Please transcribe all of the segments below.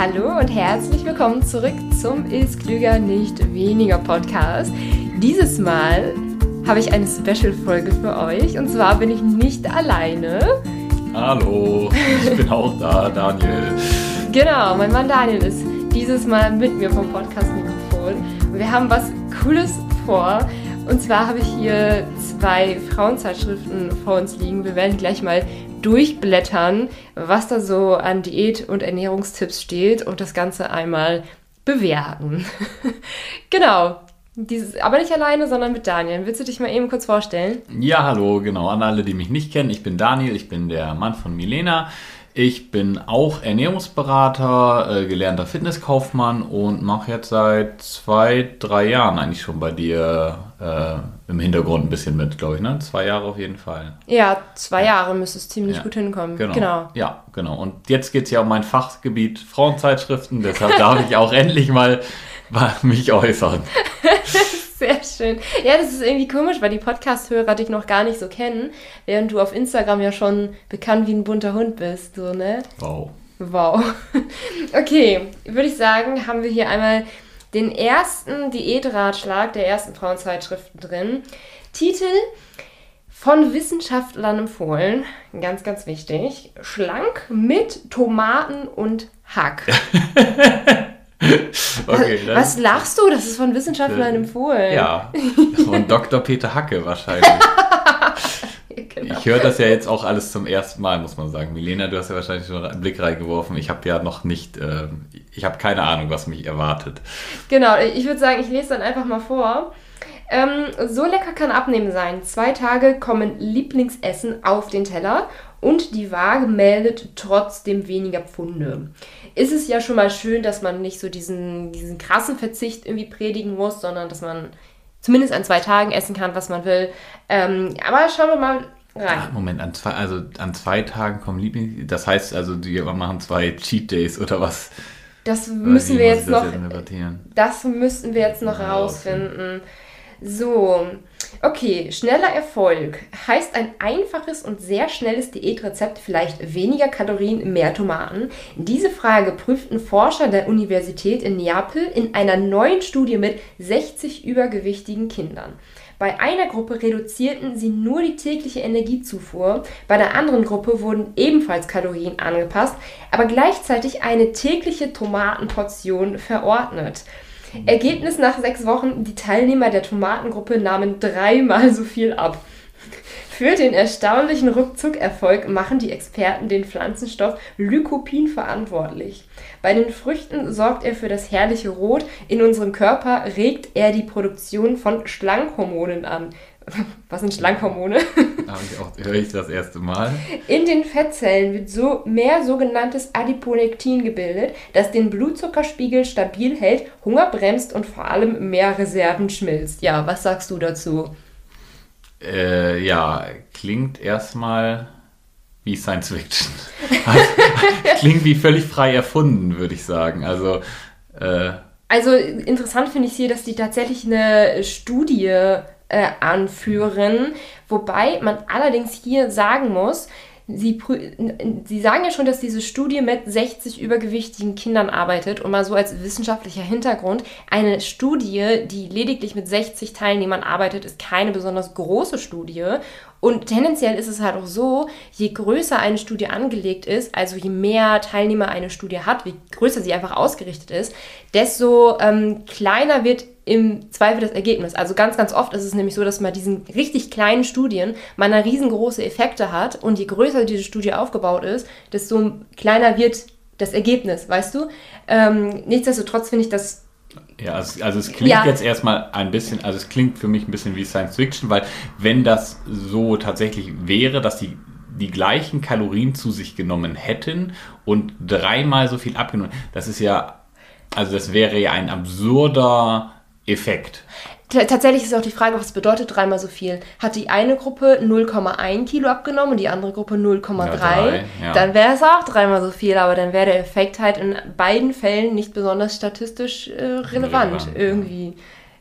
Hallo und herzlich willkommen zurück zum Ist Klüger nicht weniger Podcast. Dieses Mal habe ich eine Special-Folge für euch und zwar bin ich nicht alleine. Hallo, ich bin auch da, Daniel. Genau, mein Mann Daniel ist dieses Mal mit mir vom Podcast-Mikrofon. Wir haben was Cooles vor. Und zwar habe ich hier zwei Frauenzeitschriften vor uns liegen. Wir werden gleich mal durchblättern, was da so an Diät- und Ernährungstipps steht und das Ganze einmal bewerten. genau. Dieses, aber nicht alleine, sondern mit Daniel. Willst du dich mal eben kurz vorstellen? Ja, hallo, genau. An alle, die mich nicht kennen, ich bin Daniel, ich bin der Mann von Milena. Ich bin auch Ernährungsberater, äh, gelernter Fitnesskaufmann und mache jetzt seit zwei, drei Jahren eigentlich schon bei dir äh, im Hintergrund ein bisschen mit, glaube ich, ne? Zwei Jahre auf jeden Fall. Ja, zwei ja. Jahre müsste es ziemlich ja. gut hinkommen. Genau. genau. Ja, genau. Und jetzt geht es ja um mein Fachgebiet Frauenzeitschriften, deshalb darf ich auch endlich mal mich äußern. Sehr schön. Ja, das ist irgendwie komisch, weil die Podcast-Hörer dich noch gar nicht so kennen, während du auf Instagram ja schon bekannt wie ein bunter Hund bist, so, ne? Wow. Wow. Okay, würde ich sagen, haben wir hier einmal den ersten Diätratschlag der ersten Frauenzeitschriften drin. Titel von Wissenschaftlern empfohlen, ganz, ganz wichtig. Schlank mit Tomaten und Hack. okay, Was lachst du? Das ist von Wissenschaftlern äh, empfohlen. Ja, von Dr. Peter Hacke wahrscheinlich. genau. Ich höre das ja jetzt auch alles zum ersten Mal, muss man sagen. Milena, du hast ja wahrscheinlich schon einen Blick reingeworfen. Ich habe ja noch nicht, äh, ich habe keine Ahnung, was mich erwartet. Genau, ich würde sagen, ich lese dann einfach mal vor. Ähm, so lecker kann Abnehmen sein. Zwei Tage kommen Lieblingsessen auf den Teller und die Waage meldet trotzdem weniger Pfunde. Ist es ja schon mal schön, dass man nicht so diesen, diesen krassen Verzicht irgendwie predigen muss, sondern dass man zumindest an zwei Tagen essen kann, was man will. Ähm, aber schauen wir mal rein. Ach, Moment, an zwei, also an zwei Tagen kommen Lieblings... Das heißt also, die machen zwei Cheat Days oder was? Das müssen wir jetzt noch... Das müssen wir jetzt noch herausfinden. So, okay, schneller Erfolg heißt ein einfaches und sehr schnelles Diätrezept vielleicht weniger Kalorien, mehr Tomaten? Diese Frage prüften Forscher der Universität in Neapel in einer neuen Studie mit 60 übergewichtigen Kindern. Bei einer Gruppe reduzierten sie nur die tägliche Energiezufuhr, bei der anderen Gruppe wurden ebenfalls Kalorien angepasst, aber gleichzeitig eine tägliche Tomatenportion verordnet. Ergebnis nach sechs Wochen, die Teilnehmer der Tomatengruppe nahmen dreimal so viel ab. Für den erstaunlichen Rückzuckerfolg machen die Experten den Pflanzenstoff Lycopin verantwortlich. Bei den Früchten sorgt er für das herrliche Rot. In unserem Körper regt er die Produktion von Schlankhormonen an. Was sind Schlankhormone? höre ich das erste Mal. In den Fettzellen wird so mehr sogenanntes Adiponektin gebildet, das den Blutzuckerspiegel stabil hält, Hunger bremst und vor allem mehr Reserven schmilzt. Ja, was sagst du dazu? Äh, ja, klingt erstmal wie Science Fiction. Also, klingt wie völlig frei erfunden, würde ich sagen. Also, äh, also interessant finde ich hier, dass die tatsächlich eine Studie äh, anführen. Wobei man allerdings hier sagen muss, Sie, Sie sagen ja schon, dass diese Studie mit 60 übergewichtigen Kindern arbeitet und mal so als wissenschaftlicher Hintergrund. Eine Studie, die lediglich mit 60 Teilnehmern arbeitet, ist keine besonders große Studie. Und tendenziell ist es halt auch so, je größer eine Studie angelegt ist, also je mehr Teilnehmer eine Studie hat, wie größer sie einfach ausgerichtet ist, desto ähm, kleiner wird im Zweifel das Ergebnis. Also ganz, ganz oft ist es nämlich so, dass man diesen richtig kleinen Studien man riesengroße Effekte hat und je größer diese Studie aufgebaut ist, desto kleiner wird das Ergebnis, weißt du? Ähm, nichtsdestotrotz finde ich das ja, also, also es klingt ja. jetzt erstmal ein bisschen, also es klingt für mich ein bisschen wie Science Fiction, weil wenn das so tatsächlich wäre, dass die die gleichen Kalorien zu sich genommen hätten und dreimal so viel abgenommen, das ist ja, also das wäre ja ein absurder Effekt. Tatsächlich ist auch die Frage, was bedeutet dreimal so viel? Hat die eine Gruppe 0,1 Kilo abgenommen und die andere Gruppe 0,3? Ja, ja. Dann wäre es auch dreimal so viel, aber dann wäre der Effekt halt in beiden Fällen nicht besonders statistisch äh, relevant, relevant, irgendwie.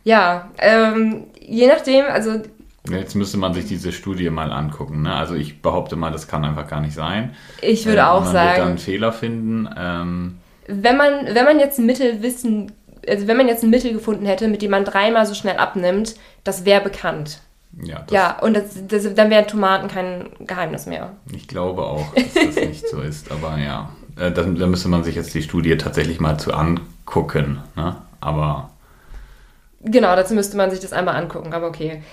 Ja, ähm, je nachdem, also. Jetzt müsste man sich diese Studie mal angucken. Ne? Also ich behaupte mal, das kann einfach gar nicht sein. Ich würde äh, auch man sagen. Man wird dann einen Fehler finden. Ähm, wenn man, wenn man jetzt Mittel wissen, also wenn man jetzt ein Mittel gefunden hätte, mit dem man dreimal so schnell abnimmt, das wäre bekannt. Ja, ja und das, das, dann wären Tomaten kein Geheimnis mehr. Ich glaube auch, dass das nicht so ist, aber ja. Äh, da, müsste man sich jetzt die Studie tatsächlich mal zu angucken. Ne? Aber. Genau, dazu müsste man sich das einmal angucken, aber okay.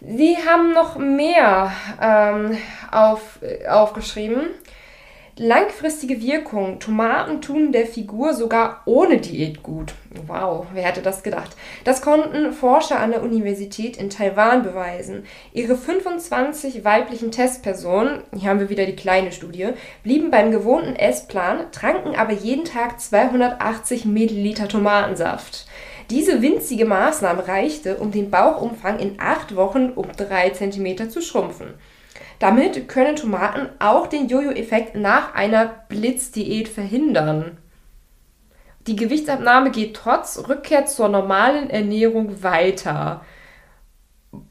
Sie haben noch mehr ähm, auf, äh, aufgeschrieben. Langfristige Wirkung. Tomaten tun der Figur sogar ohne Diät gut. Wow, wer hätte das gedacht? Das konnten Forscher an der Universität in Taiwan beweisen. Ihre 25 weiblichen Testpersonen, hier haben wir wieder die kleine Studie, blieben beim gewohnten Essplan, tranken aber jeden Tag 280 Milliliter Tomatensaft. Diese winzige Maßnahme reichte, um den Bauchumfang in acht Wochen um drei Zentimeter zu schrumpfen. Damit können Tomaten auch den Jojo-Effekt nach einer Blitzdiät verhindern. Die Gewichtsabnahme geht trotz Rückkehr zur normalen Ernährung weiter.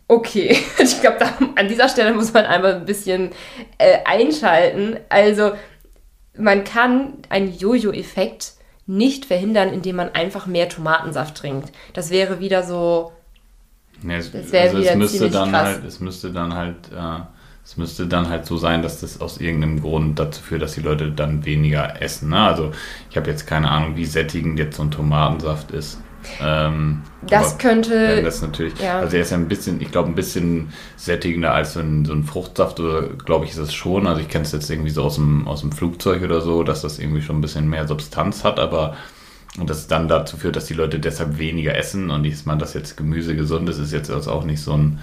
Okay, ich glaube, an dieser Stelle muss man einmal ein bisschen äh, einschalten. Also, man kann einen Jojo-Effekt nicht verhindern, indem man einfach mehr Tomatensaft trinkt. Das wäre wieder so. Nee, es, das wäre also wieder es müsste dann krass. halt, es müsste dann halt äh, es müsste dann halt so sein, dass das aus irgendeinem Grund dazu führt, dass die Leute dann weniger essen. Ne? Also ich habe jetzt keine Ahnung, wie sättigend jetzt so ein Tomatensaft ist. Ähm, das könnte. Das natürlich, ja. Also er ist ja ein bisschen, ich glaube, ein bisschen sättigender als so ein, so ein Fruchtsaft, oder glaube ich, ist es schon. Also ich kenne es jetzt irgendwie so aus dem, aus dem Flugzeug oder so, dass das irgendwie schon ein bisschen mehr Substanz hat, aber und das dann dazu führt, dass die Leute deshalb weniger essen und ich meine, dass jetzt Gemüse gesund ist, ist jetzt auch nicht so ein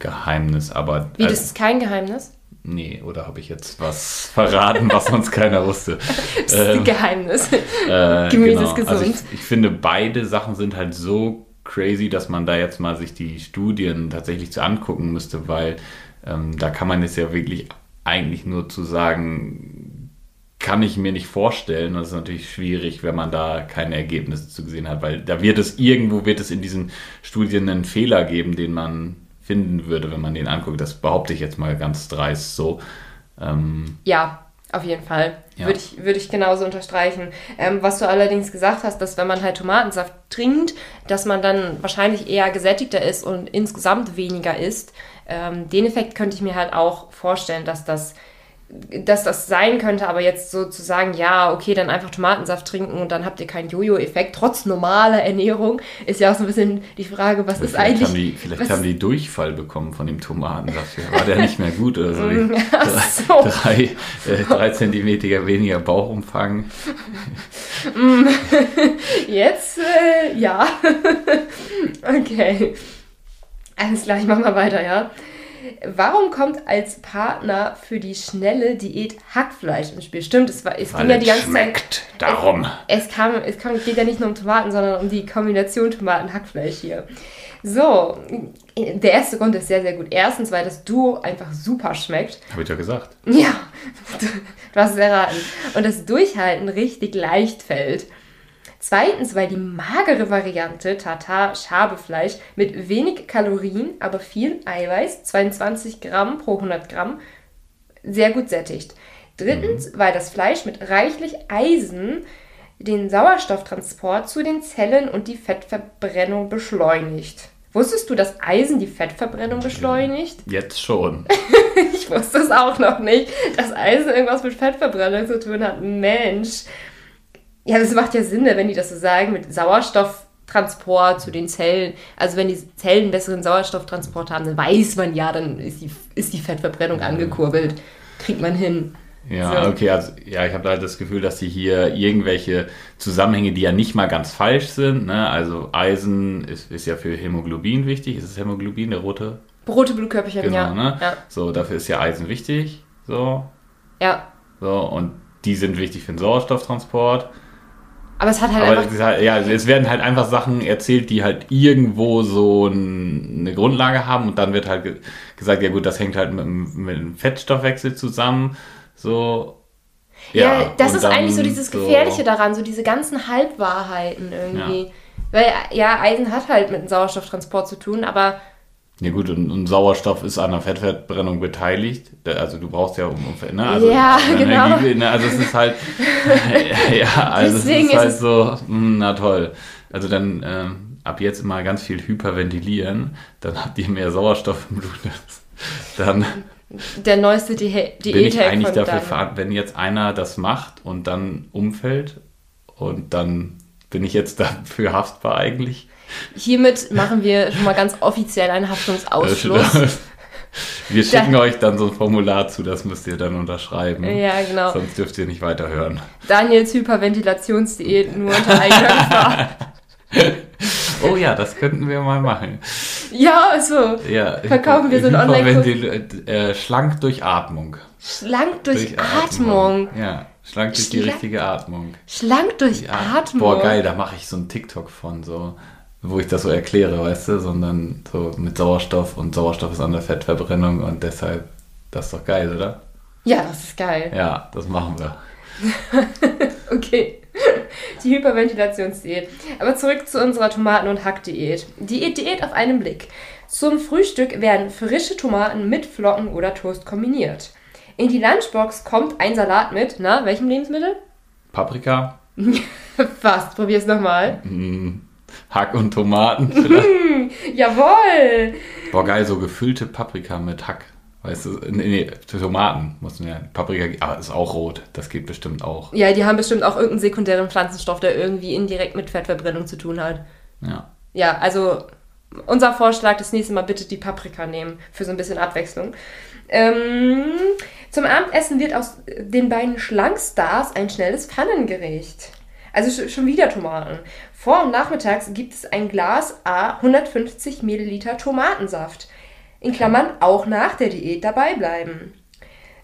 Geheimnis, aber. Wie, das ist kein Geheimnis? Nee, oder habe ich jetzt was verraten, was sonst keiner wusste? das ist ähm, ein Geheimnis. Äh, Gemüse genau. ist gesund. Also ich, ich, finde, beide Sachen sind halt so crazy, dass man da jetzt mal sich die Studien tatsächlich zu angucken müsste, weil ähm, da kann man jetzt ja wirklich eigentlich nur zu sagen, kann ich mir nicht vorstellen. Das ist natürlich schwierig, wenn man da keine Ergebnisse zu gesehen hat, weil da wird es irgendwo wird es in diesen Studien einen Fehler geben, den man finden würde, wenn man den anguckt. Das behaupte ich jetzt mal ganz dreist so. Ähm, ja, auf jeden Fall. Ja. Würde, ich, würde ich genauso unterstreichen. Ähm, was du allerdings gesagt hast, dass wenn man halt Tomatensaft trinkt, dass man dann wahrscheinlich eher gesättigter ist und insgesamt weniger isst. Ähm, den Effekt könnte ich mir halt auch vorstellen, dass das dass das sein könnte, aber jetzt so zu sagen, ja, okay, dann einfach Tomatensaft trinken und dann habt ihr keinen Jojo-Effekt, trotz normaler Ernährung, ist ja auch so ein bisschen die Frage, was ist eigentlich. Haben die, vielleicht haben die Durchfall bekommen von dem Tomatensaft. War der nicht mehr gut oder so? so. Drei, äh, drei Zentimeter weniger Bauchumfang. Mm. jetzt, äh, ja. okay. Alles klar, ich mach mal weiter, ja. Warum kommt als Partner für die schnelle Diät Hackfleisch ins Spiel? Stimmt, es, war, es ging ja die ganze schmeckt. Zeit. Darum. Es, es, kam, es kam, geht ja nicht nur um Tomaten, sondern um die Kombination Tomaten-Hackfleisch hier. So, der erste Grund ist sehr, sehr gut. Erstens, weil das Duo einfach super schmeckt. Habe ich ja gesagt. Ja, du hast es erraten. Und das Durchhalten richtig leicht fällt. Zweitens, weil die magere Variante Tartar Schabefleisch mit wenig Kalorien, aber viel Eiweiß, 22 Gramm pro 100 Gramm, sehr gut sättigt. Drittens, mhm. weil das Fleisch mit reichlich Eisen den Sauerstofftransport zu den Zellen und die Fettverbrennung beschleunigt. Wusstest du, dass Eisen die Fettverbrennung beschleunigt? Jetzt schon. ich wusste es auch noch nicht, dass Eisen irgendwas mit Fettverbrennung zu tun hat. Mensch. Ja, das macht ja Sinn, ne, wenn die das so sagen, mit Sauerstofftransport zu den Zellen. Also wenn die Zellen einen besseren Sauerstofftransport haben, dann weiß man ja, dann ist die, ist die Fettverbrennung angekurbelt. Kriegt man hin. Ja, so. okay, also ja, ich habe halt das Gefühl, dass sie hier irgendwelche Zusammenhänge, die ja nicht mal ganz falsch sind, ne? also Eisen ist, ist ja für Hämoglobin wichtig, ist es Hämoglobin, der rote? Rote Blutkörperchen, genau, ja. Ne? ja. So, dafür ist ja Eisen wichtig, so. Ja. So, und die sind wichtig für den Sauerstofftransport. Aber es hat halt Aber einfach. Halt, ja, es werden halt einfach Sachen erzählt, die halt irgendwo so eine Grundlage haben und dann wird halt gesagt, ja gut, das hängt halt mit, mit dem Fettstoffwechsel zusammen. So. Ja, ja das ist eigentlich so dieses Gefährliche so daran, so diese ganzen Halbwahrheiten irgendwie. Ja. Weil ja, Eisen hat halt mit dem Sauerstofftransport zu tun, aber Ja gut, und, und, Sauerstoff ist an der Fettverbrennung beteiligt. Also du brauchst ja um, ne? also ja, genau. Ne? Also es ist halt, ja, also Deswegen es ist halt ist so, mh, hm, na toll. Also dann ähm, ab jetzt immer ganz viel hyperventilieren, dann habt ihr mehr Sauerstoff im Blut. Dann der neueste Di Diät bin ich eigentlich dafür verantwortlich, wenn jetzt einer das macht und dann umfällt und dann bin ich jetzt dafür haftbar eigentlich. Hiermit machen wir schon mal ganz offiziell einen Haftungsausschluss. Wir schicken da, euch dann so ein Formular zu, das müsst ihr dann unterschreiben. Ja, genau. Sonst dürft ihr nicht weiterhören. Daniels Hyperventilationsdiät nur unter eigener Oh ja, das könnten wir mal machen. Ja, so. Ja, Verkaufen wir so ein online äh, Schlank durch Atmung. Schlank durch, durch Atmung. Atmung. Ja, schlank durch Schla die richtige Atmung. Schlank durch. Atmung. Boah, geil, da mache ich so einen TikTok von, so, wo ich das so erkläre, weißt du, sondern so mit Sauerstoff und Sauerstoff ist an der Fettverbrennung und deshalb, das ist doch geil, oder? Ja, das ist geil. Ja, das machen wir. okay. Die Hyperventilationsdiät. Aber zurück zu unserer Tomaten- und Hackdiät. Die Diät auf einen Blick. Zum Frühstück werden frische Tomaten mit Flocken oder Toast kombiniert. In die Lunchbox kommt ein Salat mit, na, welchem Lebensmittel? Paprika. Fast, probier's nochmal. Mm, Hack und Tomaten. Jawoll! Boah, geil, so gefüllte Paprika mit Hack. Weißt du, nee, Tomaten muss man ja, Paprika, aber ist auch rot, das geht bestimmt auch. Ja, die haben bestimmt auch irgendeinen sekundären Pflanzenstoff, der irgendwie indirekt mit Fettverbrennung zu tun hat. Ja. Ja, also unser Vorschlag, das nächste Mal bitte die Paprika nehmen, für so ein bisschen Abwechslung. Ähm, zum Abendessen wird aus den beiden Schlankstars ein schnelles Pfannengericht. Also schon wieder Tomaten. Vor- und nachmittags gibt es ein Glas A 150 Milliliter Tomatensaft in Klammern auch nach der Diät dabei bleiben.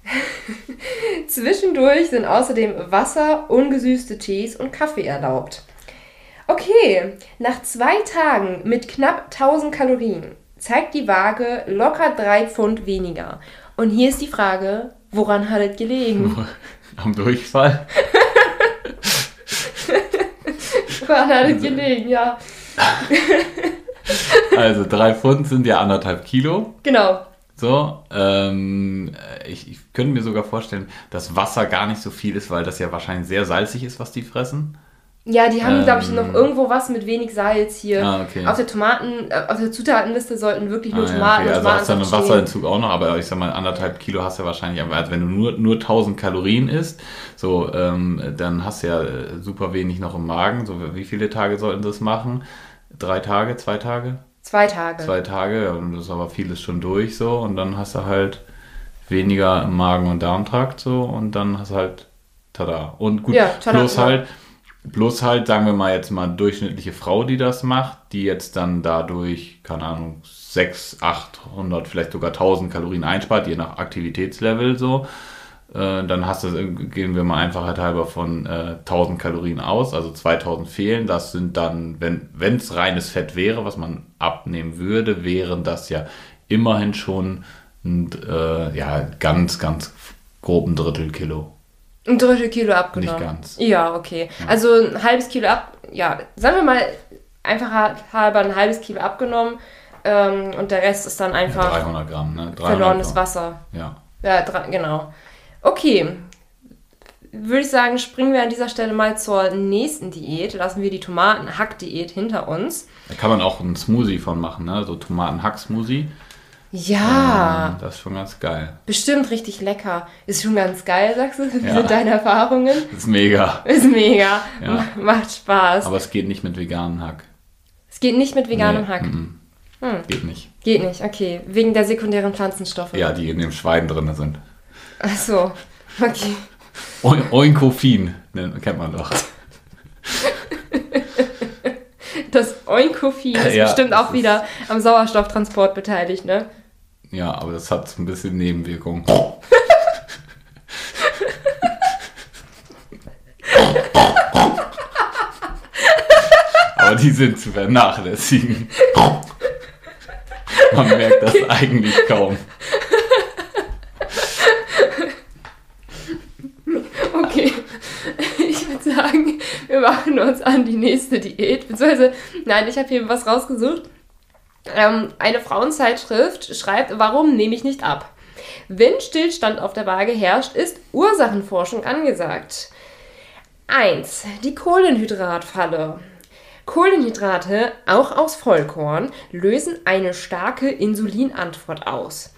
Zwischendurch sind außerdem Wasser, ungesüßte Tees und Kaffee erlaubt. Okay, nach zwei Tagen mit knapp 1000 Kalorien zeigt die Waage locker drei Pfund weniger. Und hier ist die Frage, woran hat es gelegen? Am Durchfall? hat es gelegen, ja. Also drei Pfund sind ja anderthalb Kilo. Genau. So, ähm, ich, ich könnte mir sogar vorstellen, dass Wasser gar nicht so viel ist, weil das ja wahrscheinlich sehr salzig ist, was die fressen. Ja, die haben, ähm, glaube ich, noch irgendwo was mit wenig Salz hier. Ah, okay. Auf der Tomaten, äh, auf der Zutatenliste sollten wirklich nur ah, Tomaten. Ja, okay. Also hast du einen Wasserentzug auch noch, aber ich sag mal, anderthalb Kilo hast du ja wahrscheinlich, also wenn du nur, nur 1000 Kalorien isst, so, ähm, dann hast du ja äh, super wenig noch im Magen. So, wie viele Tage sollten das machen? Drei Tage, zwei Tage? Zwei Tage. Zwei Tage, ja, und das ist aber vieles schon durch so und dann hast du halt weniger im Magen- und Darmtrakt so und dann hast du halt tada. Und gut, ja, tada, plus halt, plus halt, sagen wir mal jetzt mal durchschnittliche Frau, die das macht, die jetzt dann dadurch, keine Ahnung, 6, 800, vielleicht sogar 1000 Kalorien einspart, je nach Aktivitätslevel so äh, dann hast du, gehen wir mal Einfachheit halber von äh, 1000 Kalorien aus, also 2000 fehlen. Das sind dann, wenn es reines Fett wäre, was man abnehmen würde, wären das ja immerhin schon ein, äh, ja, ganz, ganz grob ein Drittel Kilo. Ein Drittel Kilo abgenommen. Nicht ganz. Ja, okay. Ja. Also ein halbes Kilo ab, ja, sagen wir mal einfacher halber ein halbes Kilo abgenommen ähm, und der Rest ist dann einfach ja, 300 Gramm, ne? 300 verlorenes Gramm. Wasser. Ja. Ja, genau. Okay, würde ich sagen, springen wir an dieser Stelle mal zur nächsten Diät. Lassen wir die Tomaten-Hack-Diät hinter uns. Da kann man auch einen Smoothie von machen, ne? So Tomaten-Hack-Smoothie. Ja. Ähm, das ist schon ganz geil. Bestimmt richtig lecker. Ist schon ganz geil, sagst du? Wie ja. sind deine Erfahrungen? Ist mega. Ist mega. Ja. Macht Spaß. Aber es geht nicht mit veganem Hack. Es geht nicht mit veganem nee, Hack. M -m. Hm. Geht nicht. Geht nicht, okay. Wegen der sekundären Pflanzenstoffe. Ja, die in dem Schwein drin sind. Ach so, okay. Oinkofin, kennt man doch. Das Oinkofin ist ja, bestimmt auch wieder am Sauerstofftransport beteiligt, ne? Ja, aber das hat ein bisschen Nebenwirkungen. aber die sind zu vernachlässigen. Man merkt das eigentlich kaum. wir machen uns an die nächste Diät. Beziehungsweise, nein, ich habe hier was rausgesucht. Ähm, eine Frauenzeitschrift schreibt, warum nehme ich nicht ab? Wenn Stillstand auf der Waage herrscht, ist Ursachenforschung angesagt. 1. Die Kohlenhydratfalle. Kohlenhydrate, auch aus Vollkorn, lösen eine starke Insulinantwort aus.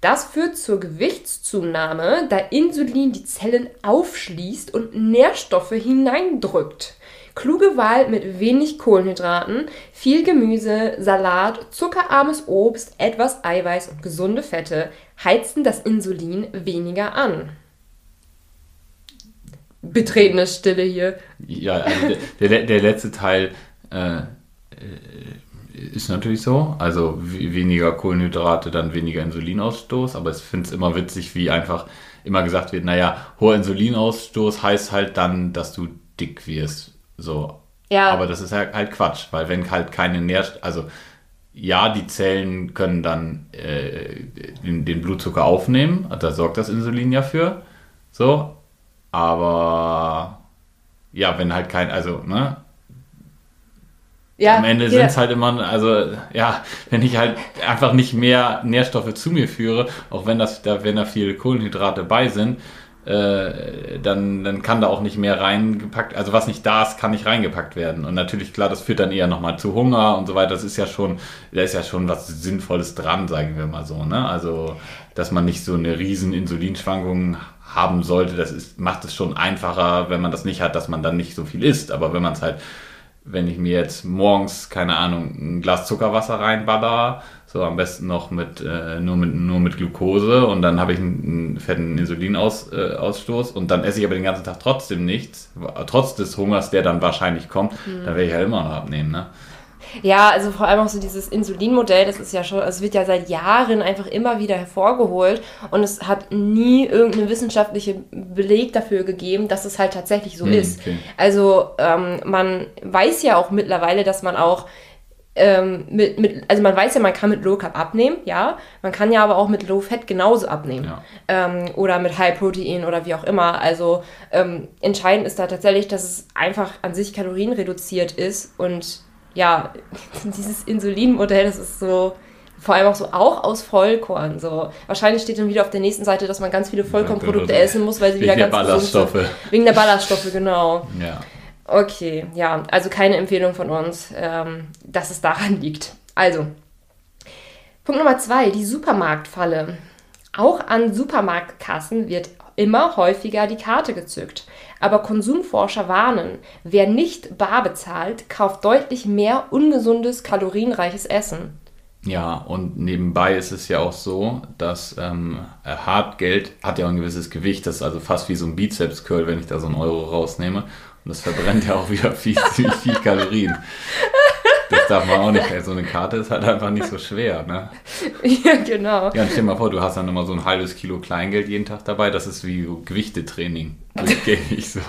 Das führt zur Gewichtszunahme, da Insulin die Zellen aufschließt und Nährstoffe hineindrückt. Kluge Wahl mit wenig Kohlenhydraten, viel Gemüse, Salat, zuckerarmes Obst, etwas Eiweiß und gesunde Fette heizen das Insulin weniger an. Betretene Stille hier. Ja, also der, der, der letzte Teil äh, ist natürlich so. Also weniger Kohlenhydrate, dann weniger Insulinausstoß. Aber ich finde es immer witzig, wie einfach immer gesagt wird, naja, hoher Insulinausstoß heißt halt dann, dass du dick wirst. So. Ja. Aber das ist halt, halt Quatsch, weil wenn halt keine Nährstoffe, also ja, die Zellen können dann äh, den, den, Blutzucker aufnehmen, da sorgt das Insulin ja für. So, aber ja, wenn halt kein, also, ne, ja, Am Ende sind es halt immer, also ja, wenn ich halt einfach nicht mehr Nährstoffe zu mir führe, auch wenn das, da, wenn da viele Kohlenhydrate bei sind, äh, dann, dann kann da auch nicht mehr reingepackt, also was nicht da ist, kann nicht reingepackt werden. Und natürlich, klar, das führt dann eher nochmal zu Hunger und so weiter. Das ist ja schon, da ist ja schon was Sinnvolles dran, sagen wir mal so. Ne? Also, dass man nicht so eine riesen Insulinschwankung haben sollte, das ist, macht es schon einfacher, wenn man das nicht hat, dass man dann nicht so viel isst. Aber wenn man es halt wenn ich mir jetzt morgens, keine Ahnung, ein Glas Zuckerwasser reinballer, so am besten noch mit, äh, nur, mit nur mit Glucose und dann habe ich einen, einen fetten Insulinausstoß äh, und dann esse ich aber den ganzen Tag trotzdem nichts, trotz des Hungers, der dann wahrscheinlich kommt, mhm. dann werde ich ja halt immer noch abnehmen. Ne? Ja, also vor allem auch so dieses Insulinmodell, das ist ja schon, es wird ja seit Jahren einfach immer wieder hervorgeholt und es hat nie irgendeinen wissenschaftlichen Beleg dafür gegeben, dass es halt tatsächlich so hm, ist. Okay. Also ähm, man weiß ja auch mittlerweile, dass man auch ähm, mit, mit, also man weiß ja, man kann mit Low Carb abnehmen, ja. Man kann ja aber auch mit Low Fat genauso abnehmen. Ja. Ähm, oder mit High Protein oder wie auch immer. Also ähm, entscheidend ist da tatsächlich, dass es einfach an sich kalorienreduziert ist und ja, dieses Insulinmodell, das ist so, vor allem auch so auch aus Vollkorn. So. Wahrscheinlich steht dann wieder auf der nächsten Seite, dass man ganz viele Vollkornprodukte essen muss, weil sie wieder ganz der Ballaststoffe. Sind. Wegen der Ballaststoffe, genau. Ja. Okay, ja, also keine Empfehlung von uns, ähm, dass es daran liegt. Also, Punkt Nummer zwei, die Supermarktfalle. Auch an Supermarktkassen wird immer häufiger die Karte gezückt. Aber Konsumforscher warnen, wer nicht bar bezahlt, kauft deutlich mehr ungesundes, kalorienreiches Essen. Ja, und nebenbei ist es ja auch so, dass ähm, Hartgeld hat ja ein gewisses Gewicht, das ist also fast wie so ein Bizeps-Curl, wenn ich da so einen Euro rausnehme. Und das verbrennt ja auch wieder viel, viel Kalorien. Das darf man auch nicht. So eine Karte ist halt einfach nicht so schwer, ne? Ja, genau. Ja, stell dir mal vor, du hast dann immer so ein halbes Kilo Kleingeld jeden Tag dabei. Das ist wie so Gewichtetraining. Durchgängig so.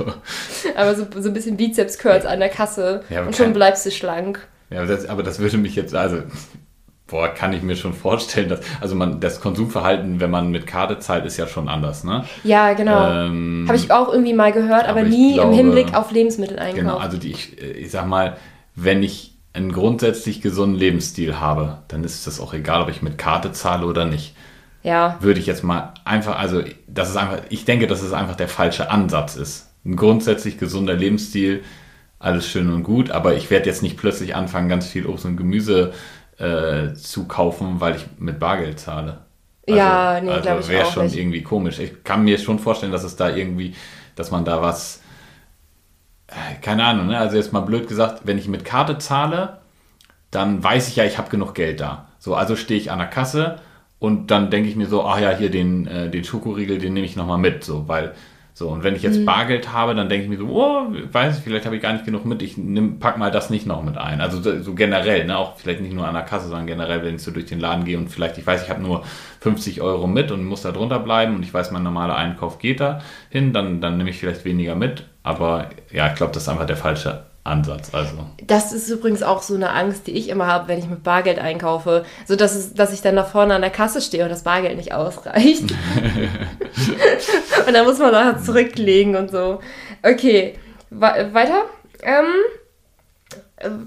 Aber so, so ein bisschen Bizeps-Curls an der Kasse ja, und schon bleibst du schlank. Ja, das, aber das würde mich jetzt, also Boah, kann ich mir schon vorstellen, dass, also man, das Konsumverhalten, wenn man mit Karte zahlt, ist ja schon anders, ne? Ja, genau. Ähm, Habe ich auch irgendwie mal gehört, aber, aber nie glaube, im Hinblick auf Lebensmittel einkaufen. Genau, also die, ich, ich sag mal, wenn ich einen grundsätzlich gesunden Lebensstil habe, dann ist das auch egal, ob ich mit Karte zahle oder nicht. Ja. Würde ich jetzt mal einfach, also das ist einfach, ich denke, dass es einfach der falsche Ansatz ist. Ein grundsätzlich gesunder Lebensstil, alles schön und gut, aber ich werde jetzt nicht plötzlich anfangen, ganz viel Obst und Gemüse äh, zu kaufen, weil ich mit Bargeld zahle. Also, ja, nee, also glaube ich wäre schon nicht. irgendwie komisch. Ich kann mir schon vorstellen, dass es da irgendwie, dass man da was keine Ahnung, ne? also jetzt mal blöd gesagt, wenn ich mit Karte zahle, dann weiß ich ja, ich habe genug Geld da. So, also stehe ich an der Kasse und dann denke ich mir so, ach ja, hier den, äh, den Schokoriegel, den nehme ich nochmal mit, so, weil so, und wenn ich jetzt mhm. Bargeld habe, dann denke ich mir so, oh, weiß ich, vielleicht habe ich gar nicht genug mit, ich nimm, pack mal das nicht noch mit ein. Also so, so generell, ne? auch vielleicht nicht nur an der Kasse, sondern generell, wenn ich so durch den Laden gehe und vielleicht, ich weiß, ich habe nur 50 Euro mit und muss da drunter bleiben und ich weiß, mein normaler Einkauf geht da hin, dann, dann nehme ich vielleicht weniger mit. Aber ja, ich glaube, das ist einfach der falsche Ansatz. Also. Das ist übrigens auch so eine Angst, die ich immer habe, wenn ich mit Bargeld einkaufe. So dass, es, dass ich dann da vorne an der Kasse stehe und das Bargeld nicht ausreicht. und dann muss man da zurücklegen und so. Okay, weiter. Ähm,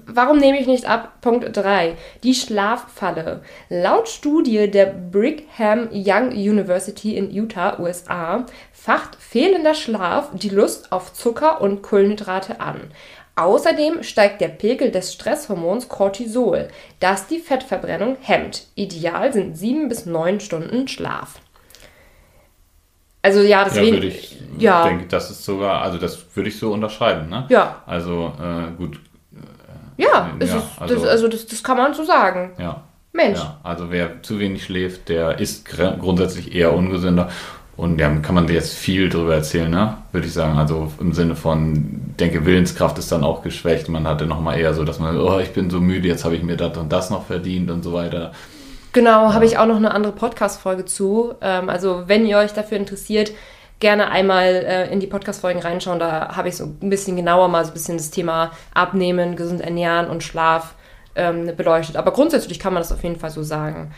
Warum nehme ich nicht ab? Punkt 3. Die Schlaffalle. Laut Studie der Brigham Young University in Utah, USA, facht fehlender Schlaf die Lust auf Zucker und Kohlenhydrate an. Außerdem steigt der Pegel des Stresshormons Cortisol, das die Fettverbrennung hemmt. Ideal sind sieben bis neun Stunden Schlaf. Also ja, deswegen. Ja, würde ich ja. denke, das ist sogar, also das würde ich so unterschreiben, ne? Ja. Also äh, gut. Äh, ja, ja ist, also, das, also das, das kann man so sagen. Ja. Mensch. Ja, also wer zu wenig schläft, der ist grundsätzlich eher ungesünder. Und ja, kann man jetzt viel drüber erzählen, ne? würde ich sagen. Also im Sinne von, denke, Willenskraft ist dann auch geschwächt. Man hatte nochmal eher so, dass man, oh, ich bin so müde, jetzt habe ich mir das und das noch verdient und so weiter. Genau, ja. habe ich auch noch eine andere Podcast-Folge zu. Ähm, also wenn ihr euch dafür interessiert, gerne einmal äh, in die Podcast-Folgen reinschauen. Da habe ich so ein bisschen genauer mal so ein bisschen das Thema Abnehmen, gesund ernähren und Schlaf ähm, beleuchtet. Aber grundsätzlich kann man das auf jeden Fall so sagen.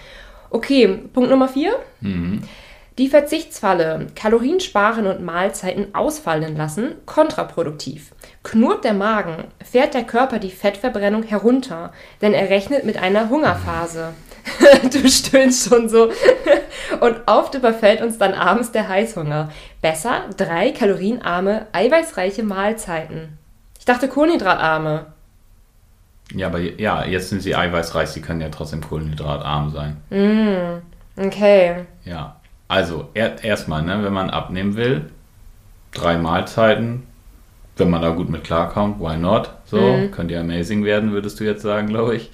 Okay, Punkt Nummer vier. Mhm. Die Verzichtsfalle, Kalorien sparen und Mahlzeiten ausfallen lassen, kontraproduktiv. Knurrt der Magen, fährt der Körper die Fettverbrennung herunter, denn er rechnet mit einer Hungerphase. du stöhnst schon so. und oft überfällt uns dann abends der Heißhunger. Besser drei kalorienarme, eiweißreiche Mahlzeiten. Ich dachte kohlenhydratarme. Ja, aber ja, jetzt sind sie eiweißreich, sie können ja trotzdem kohlenhydratarm sein. Mm, okay. Ja, also er, erstmal, ne, wenn man abnehmen will, drei Mahlzeiten, wenn man da gut mit klarkommt, why not? So, mhm. könnte ja amazing werden, würdest du jetzt sagen, glaube ich.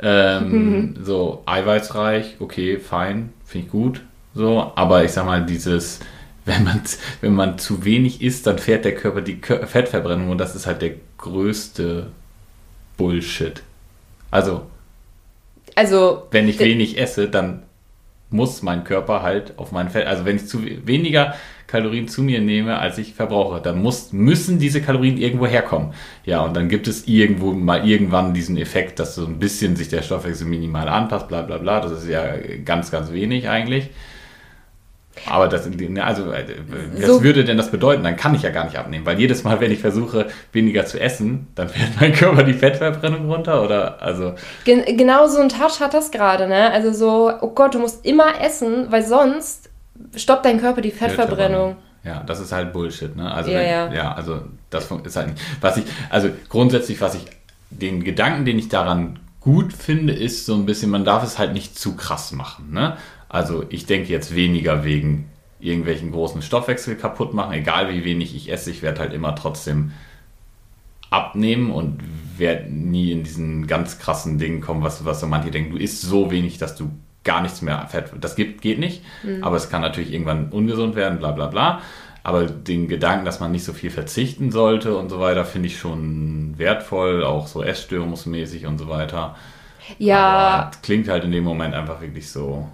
Ähm, So, eiweißreich, okay, fein, finde ich gut. So, aber ich sag mal, dieses, wenn man, wenn man zu wenig isst, dann fährt der Körper die Fettverbrennung und das ist halt der größte Bullshit. Also, also wenn ich wenig esse, dann muss mein Körper halt auf mein Fett, also wenn ich zu weniger Kalorien zu mir nehme, als ich verbrauche, dann muss, müssen diese Kalorien irgendwo herkommen. Ja, und dann gibt es irgendwo mal irgendwann diesen Effekt, dass so ein bisschen sich der Stoffwechsel minimal anpasst, bla bla bla. Das ist ja ganz, ganz wenig eigentlich. Aber das, ne, also, äh, was so. würde denn das bedeuten? Dann kann ich ja gar nicht abnehmen, weil jedes Mal, wenn ich versuche, weniger zu essen, dann fährt mein Körper die Fettverbrennung runter, oder? Also. Gen genau so ein Touch hat das gerade, ne? Also so, oh Gott, du musst immer essen, weil sonst stoppt dein Körper die Fettverbrennung. Ja, das ist halt Bullshit, ne? Also, ja, wenn, ja. ja, also, das ist halt nicht. Was ich, also grundsätzlich, was ich, den Gedanken, den ich daran gut finde, ist so ein bisschen, man darf es halt nicht zu krass machen, ne? Also ich denke jetzt weniger wegen irgendwelchen großen Stoffwechsel kaputt machen, egal wie wenig ich esse, ich werde halt immer trotzdem abnehmen und werde nie in diesen ganz krassen Dingen kommen, was, was so manche denken, du isst so wenig, dass du gar nichts mehr Fett, das geht, geht nicht, mhm. aber es kann natürlich irgendwann ungesund werden, bla bla bla. Aber den Gedanken, dass man nicht so viel verzichten sollte und so weiter, finde ich schon wertvoll, auch so essstörungsmäßig und so weiter. Ja. Aber klingt halt in dem Moment einfach wirklich so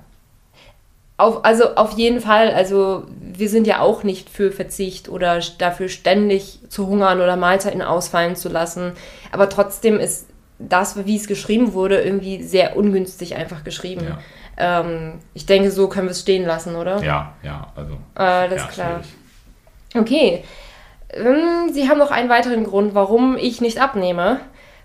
auf, also auf jeden Fall, also wir sind ja auch nicht für Verzicht oder dafür ständig zu hungern oder Mahlzeiten ausfallen zu lassen. Aber trotzdem ist das, wie es geschrieben wurde, irgendwie sehr ungünstig einfach geschrieben. Ja. Ähm, ich denke, so können wir es stehen lassen, oder? Ja, ja, also. Alles ja, klar. Schwierig. Okay. Ähm, Sie haben noch einen weiteren Grund, warum ich nicht abnehme.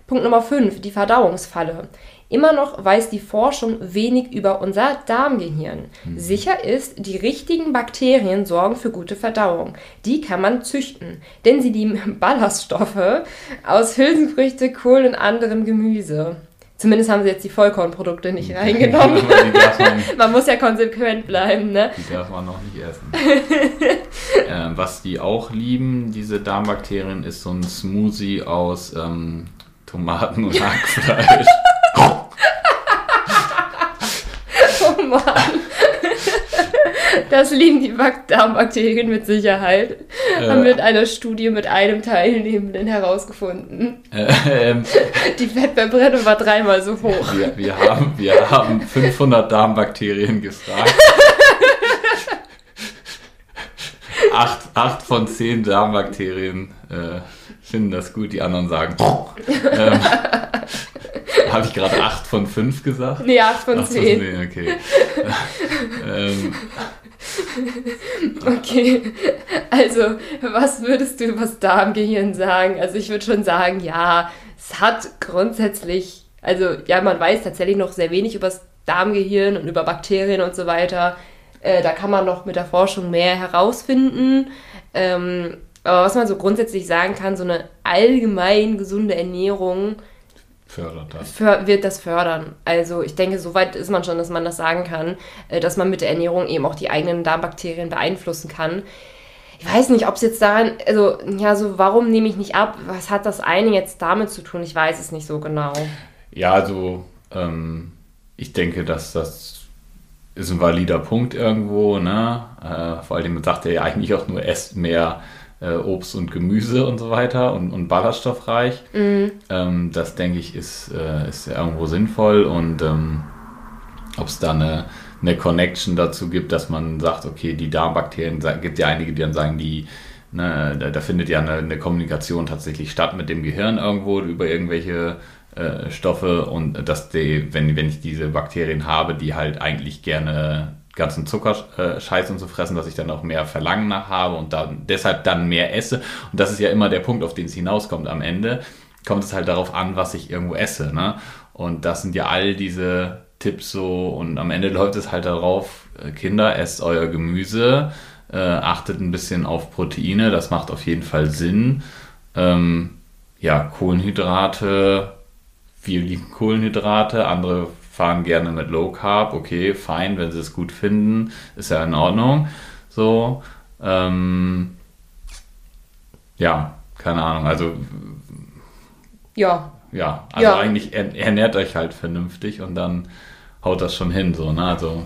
Punkt Nummer 5, die Verdauungsfalle. Immer noch weiß die Forschung wenig über unser Darmgehirn. Mhm. Sicher ist, die richtigen Bakterien sorgen für gute Verdauung. Die kann man züchten, denn sie lieben Ballaststoffe aus Hülsenfrüchte, Kohl und anderem Gemüse. Zumindest haben sie jetzt die Vollkornprodukte nicht reingenommen. man, man, muss ja konsequent bleiben, ne? Die darf man noch nicht essen. äh, was die auch lieben, diese Darmbakterien, ist so ein Smoothie aus ähm, Tomaten und Hackfleisch. oh Mann. Das liegen die Darmbakterien mit Sicherheit. Äh, Haben mit einer Studie mit einem Teilnehmenden herausgefunden. Äh, ähm, die Fettverbrennung war dreimal so hoch. Wir, wir, haben, wir haben 500 Darmbakterien gefragt. acht, acht von zehn Darmbakterien äh, finden das gut, die anderen sagen. ähm, Habe ich gerade 8 von 5 gesagt? Nee, 8 von 10. Nee, okay. ähm. Okay, also was würdest du über das Darmgehirn sagen? Also ich würde schon sagen, ja, es hat grundsätzlich, also ja, man weiß tatsächlich noch sehr wenig über das Darmgehirn und über Bakterien und so weiter. Äh, da kann man noch mit der Forschung mehr herausfinden. Ähm, aber was man so grundsätzlich sagen kann, so eine allgemein gesunde Ernährung fördert das. För wird das fördern. Also ich denke, so weit ist man schon, dass man das sagen kann, äh, dass man mit der Ernährung eben auch die eigenen Darmbakterien beeinflussen kann. Ich weiß nicht, ob es jetzt daran, also ja, so warum nehme ich nicht ab? Was hat das eine jetzt damit zu tun? Ich weiß es nicht so genau. Ja, also ähm, ich denke, dass das ist ein valider Punkt irgendwo. Ne? Äh, vor allem sagt er ja eigentlich auch nur, esst mehr äh, Obst und Gemüse und so weiter und, und ballaststoffreich. Mhm. Ähm, das denke ich ist, äh, ist irgendwo sinnvoll und ähm, ob es da eine, eine Connection dazu gibt, dass man sagt, okay, die Darmbakterien, gibt ja einige, die dann sagen, die Ne, da, da, findet ja eine, eine, Kommunikation tatsächlich statt mit dem Gehirn irgendwo über irgendwelche äh, Stoffe und dass die, wenn, wenn ich diese Bakterien habe, die halt eigentlich gerne ganzen Zuckerscheiß und so fressen, dass ich dann auch mehr Verlangen nach habe und dann deshalb dann mehr esse. Und das ist ja immer der Punkt, auf den es hinauskommt am Ende. Kommt es halt darauf an, was ich irgendwo esse. Ne? Und das sind ja all diese Tipps so und am Ende läuft es halt darauf, äh, Kinder, esst euer Gemüse, äh, achtet ein bisschen auf Proteine, das macht auf jeden Fall Sinn. Ähm, ja, Kohlenhydrate, wir lieben Kohlenhydrate, andere fahren gerne mit Low Carb, okay, fein, wenn sie es gut finden, ist ja in Ordnung. So, ähm, ja, keine Ahnung, also ja. Ja, also ja. eigentlich ernährt euch halt vernünftig und dann haut das schon hin, so, ne? Also,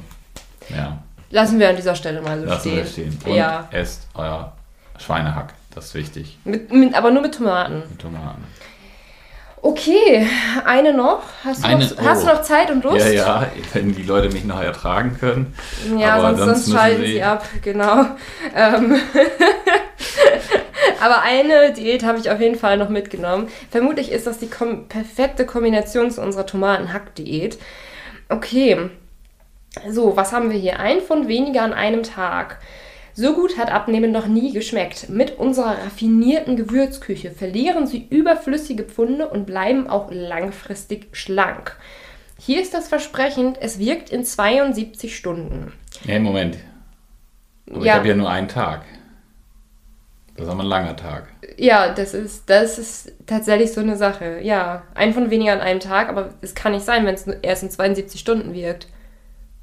ja. Lassen wir an dieser Stelle mal so Lassen stehen. Wir stehen. Und ja. esst euer Schweinehack, das ist wichtig. Mit, mit, aber nur mit Tomaten. Mit Tomaten. Okay, eine noch. Hast du, eine, noch, oh. hast du noch Zeit und Lust? Ja, ja, wenn die Leute mich noch ertragen können. Ja, Aber sonst, sonst schalten sie, ab, genau. Ähm Aber eine Diät habe ich auf jeden Fall noch mitgenommen. Vermutlich ist das die perfekte Kombination zu unserer Tomaten-Hack-Diät. Okay, so, was haben wir hier? Ein Pfund weniger an einem Tag. So gut hat Abnehmen noch nie geschmeckt. Mit unserer raffinierten Gewürzküche verlieren Sie überflüssige Pfunde und bleiben auch langfristig schlank. Hier ist das Versprechen, es wirkt in 72 Stunden. Ja, Moment. Aber ja. ich habe ja nur einen Tag. Das ist aber ein langer Tag. Ja, das ist, das ist tatsächlich so eine Sache. Ja, ein von weniger an einem Tag, aber es kann nicht sein, wenn es erst in 72 Stunden wirkt.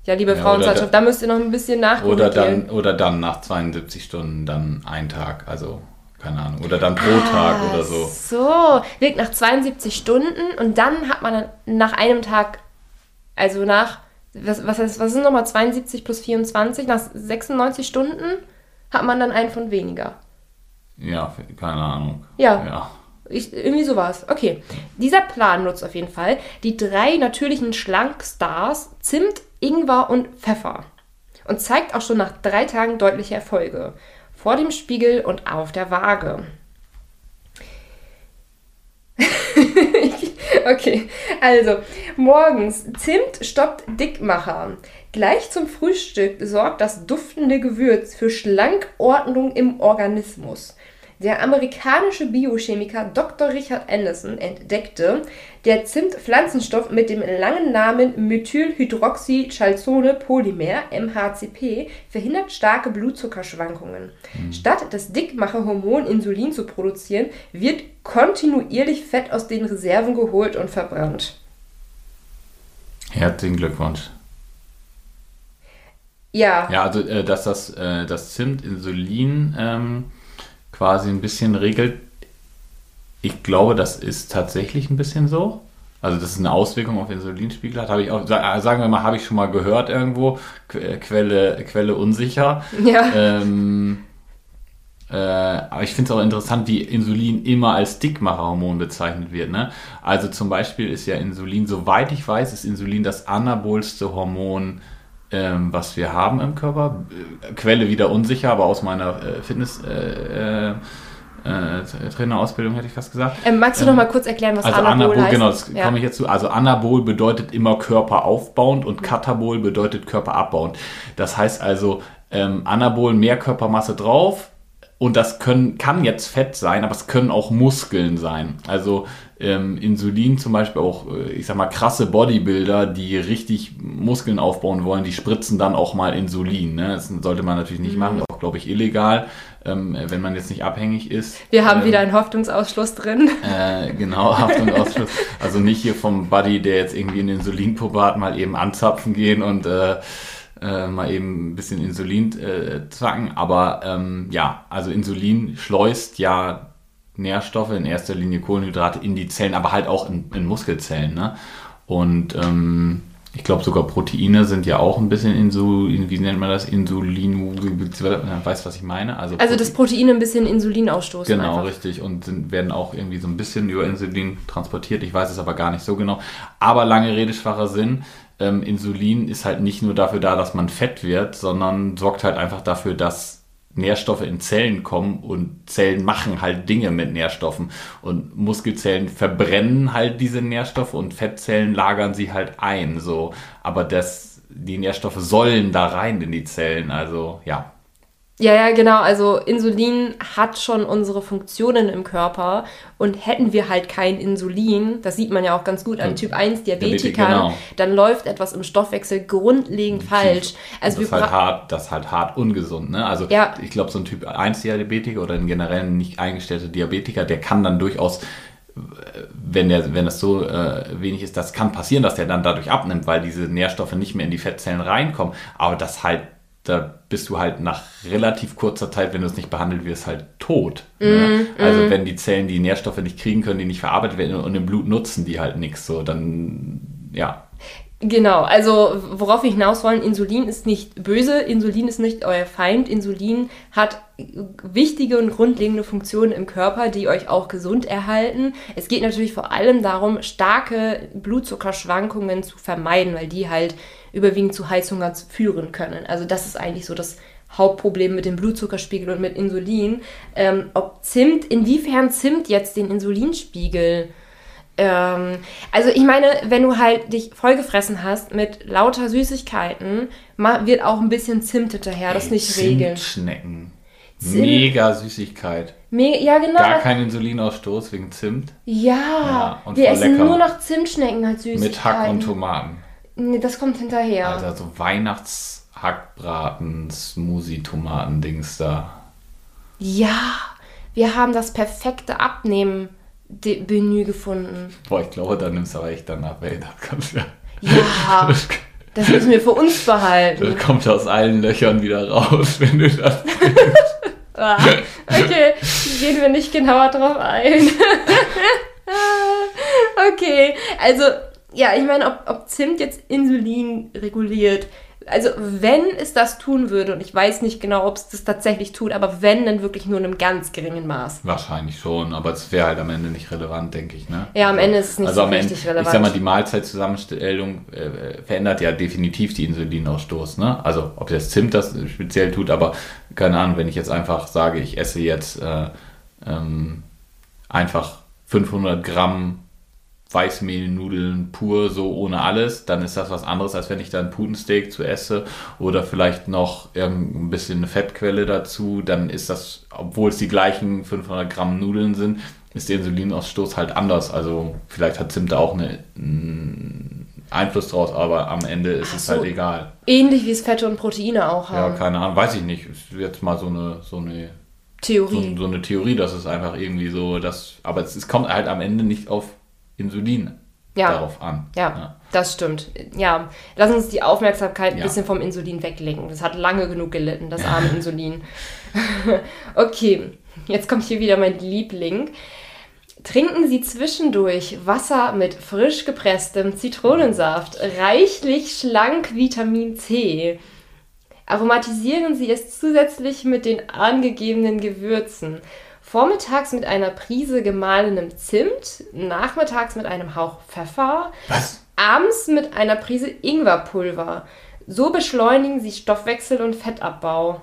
Ja, liebe ja, Frauenzeitschrift, da, da müsst ihr noch ein bisschen nachgucken. Oder dann, oder dann nach 72 Stunden dann ein Tag, also keine Ahnung. Oder dann pro ah, Tag oder so. So, wirkt nach 72 Stunden und dann hat man nach einem Tag, also nach, was, was, heißt, was sind nochmal 72 plus 24? Nach 96 Stunden hat man dann einen von weniger. Ja, keine Ahnung. Ja. ja. Ich, irgendwie sowas. Okay. Dieser Plan nutzt auf jeden Fall die drei natürlichen Schlankstars Zimt, Ingwer und Pfeffer und zeigt auch schon nach drei Tagen deutliche Erfolge. Vor dem Spiegel und auf der Waage. okay, also morgens Zimt stoppt Dickmacher. Gleich zum Frühstück sorgt das duftende Gewürz für Schlankordnung im Organismus. Der amerikanische Biochemiker Dr. Richard Anderson entdeckte, der Zimt-Pflanzenstoff mit dem langen Namen Methylhydroxychalzone-Polymer MHCP verhindert starke Blutzuckerschwankungen. Mhm. Statt das Dickmacherhormon Insulin zu produzieren, wird kontinuierlich Fett aus den Reserven geholt und verbrannt. Herzlichen Glückwunsch. Ja. Ja, also äh, dass das, äh, das Zimt Insulin ähm, quasi ein bisschen regelt. Ich glaube, das ist tatsächlich ein bisschen so. Also, dass es eine Auswirkung auf Insulinspiegel hat, habe ich auch, sagen wir mal, habe ich schon mal gehört irgendwo. Quelle, Quelle unsicher. Ja. Ähm, äh, aber ich finde es auch interessant, wie Insulin immer als Dickmacherhormon bezeichnet wird. Ne? Also zum Beispiel ist ja Insulin, soweit ich weiß, ist Insulin das anabolste Hormon ähm, was wir haben im Körper. Äh, Quelle wieder unsicher, aber aus meiner äh, Fitness. Äh, äh, äh, Trainerausbildung hätte ich fast gesagt. Ähm, magst du ähm, noch mal kurz erklären, was also Anabol, Anabol heißt? Genau, das ja. komme ich jetzt zu. Also Anabol bedeutet immer körperaufbauend und Katabol bedeutet körperabbauend. Das heißt also, ähm, Anabol mehr Körpermasse drauf, und das können, kann jetzt Fett sein, aber es können auch Muskeln sein. Also ähm, Insulin zum Beispiel auch, äh, ich sag mal, krasse Bodybuilder, die richtig Muskeln aufbauen wollen, die spritzen dann auch mal Insulin. Ne? Das sollte man natürlich nicht mhm. machen, auch glaube ich illegal, ähm, wenn man jetzt nicht abhängig ist. Wir haben ähm, wieder einen Haftungsausschluss drin. Äh, genau, Haftungsausschluss. also nicht hier vom Buddy, der jetzt irgendwie in Insulinpuppe hat, mal eben anzapfen gehen und äh, äh, mal eben ein bisschen Insulin äh, zacken. Aber ähm, ja, also Insulin schleust ja Nährstoffe, in erster Linie Kohlenhydrate in die Zellen, aber halt auch in, in Muskelzellen. Ne? Und ähm, ich glaube sogar Proteine sind ja auch ein bisschen Insulin, wie nennt man das? Insulin, weißt du, was ich meine? Also, also dass Proteine ein bisschen Insulin ausstoßen. Genau, einfach. richtig. Und sind, werden auch irgendwie so ein bisschen über Insulin transportiert. Ich weiß es aber gar nicht so genau. Aber lange Rede, schwacher Sinn ähm, Insulin ist halt nicht nur dafür da, dass man fett wird, sondern sorgt halt einfach dafür, dass Nährstoffe in Zellen kommen und Zellen machen halt Dinge mit Nährstoffen und Muskelzellen verbrennen halt diese Nährstoffe und Fettzellen lagern sie halt ein, so. Aber das, die Nährstoffe sollen da rein in die Zellen, also ja. Ja, ja, genau. Also Insulin hat schon unsere Funktionen im Körper und hätten wir halt kein Insulin, das sieht man ja auch ganz gut an Typ 1 Diabetikern, genau. dann läuft etwas im Stoffwechsel grundlegend falsch. Also das, ist halt hart, das ist halt hart ungesund. Ne? Also ja. ich glaube, so ein Typ 1 Diabetiker oder ein generell nicht eingestellter Diabetiker, der kann dann durchaus wenn, der, wenn das so äh, wenig ist, das kann passieren, dass der dann dadurch abnimmt, weil diese Nährstoffe nicht mehr in die Fettzellen reinkommen. Aber das halt da bist du halt nach relativ kurzer Zeit, wenn du es nicht behandelt wirst, halt tot. Mm, ne? mm. Also wenn die Zellen die Nährstoffe nicht kriegen können, die nicht verarbeitet werden und im Blut nutzen die halt nichts, so dann ja. Genau, also worauf wir hinaus wollen, Insulin ist nicht böse, Insulin ist nicht euer Feind, Insulin hat wichtige und grundlegende Funktionen im Körper, die euch auch gesund erhalten. Es geht natürlich vor allem darum, starke Blutzuckerschwankungen zu vermeiden, weil die halt überwiegend zu Heißhunger führen können. Also das ist eigentlich so das Hauptproblem mit dem Blutzuckerspiegel und mit Insulin. Ähm, ob Zimt, inwiefern Zimt jetzt den Insulinspiegel ähm, also ich meine, wenn du halt dich vollgefressen hast mit lauter Süßigkeiten, wird auch ein bisschen Zimt hinterher, das nicht regeln. Zimtschnecken. Zimt. Mega Süßigkeit. Me ja, genau. Gar kein Insulinausstoß wegen Zimt. Ja, ja wir essen lecker. nur noch Zimtschnecken als Süßigkeit. Mit Hack und Tomaten. Nee, das kommt hinterher. Alter, so Weihnachtshackbraten, Smoothie-Tomaten-Dings da. Ja, wir haben das perfekte Abnehmen-Menü gefunden. Boah, ich glaube, da nimmst du aber echt danach weg. Das kannst ja. Ja, das müssen wir für uns behalten. Das kommt aus allen Löchern wieder raus, wenn du das ah, Okay, gehen wir nicht genauer drauf ein. okay, also ja, ich meine, ob, ob Zimt jetzt Insulin reguliert. Also wenn es das tun würde, und ich weiß nicht genau, ob es das tatsächlich tut, aber wenn, dann wirklich nur in einem ganz geringen Maß. Wahrscheinlich schon, aber es wäre halt am Ende nicht relevant, denke ich. Ne? Ja, am Ende ist es nicht also so richtig Ende, relevant. Ich sag mal, die Mahlzeitzusammenstellung äh, verändert ja definitiv die Insulinausstoß. Ne? Also ob das Zimt das speziell tut, aber keine Ahnung, wenn ich jetzt einfach sage, ich esse jetzt äh, ähm, einfach 500 Gramm Weißmehlnudeln pur, so ohne alles, dann ist das was anderes, als wenn ich da ein Putensteak zu esse oder vielleicht noch ein bisschen eine Fettquelle dazu, dann ist das, obwohl es die gleichen 500 Gramm Nudeln sind, ist der Insulinausstoß halt anders. Also vielleicht hat Zimt da auch einen Einfluss draus, aber am Ende ist Ach es halt egal. Ähnlich wie es Fette und Proteine auch haben. Ja, keine Ahnung, weiß ich nicht. Ist jetzt mal so eine, so eine Theorie. So, so eine Theorie, dass es einfach irgendwie so, dass, aber es, es kommt halt am Ende nicht auf Insulin ja. darauf an. Ja, ja, das stimmt. Ja, lass uns die Aufmerksamkeit ein ja. bisschen vom Insulin weglegen. Das hat lange genug gelitten, das arme Insulin. okay, jetzt kommt hier wieder mein Liebling. Trinken Sie zwischendurch Wasser mit frisch gepresstem Zitronensaft, reichlich schlank Vitamin C. Aromatisieren Sie es zusätzlich mit den angegebenen Gewürzen. Vormittags mit einer Prise gemahlenem Zimt, nachmittags mit einem Hauch Pfeffer, Was? abends mit einer Prise Ingwerpulver. So beschleunigen sie Stoffwechsel und Fettabbau.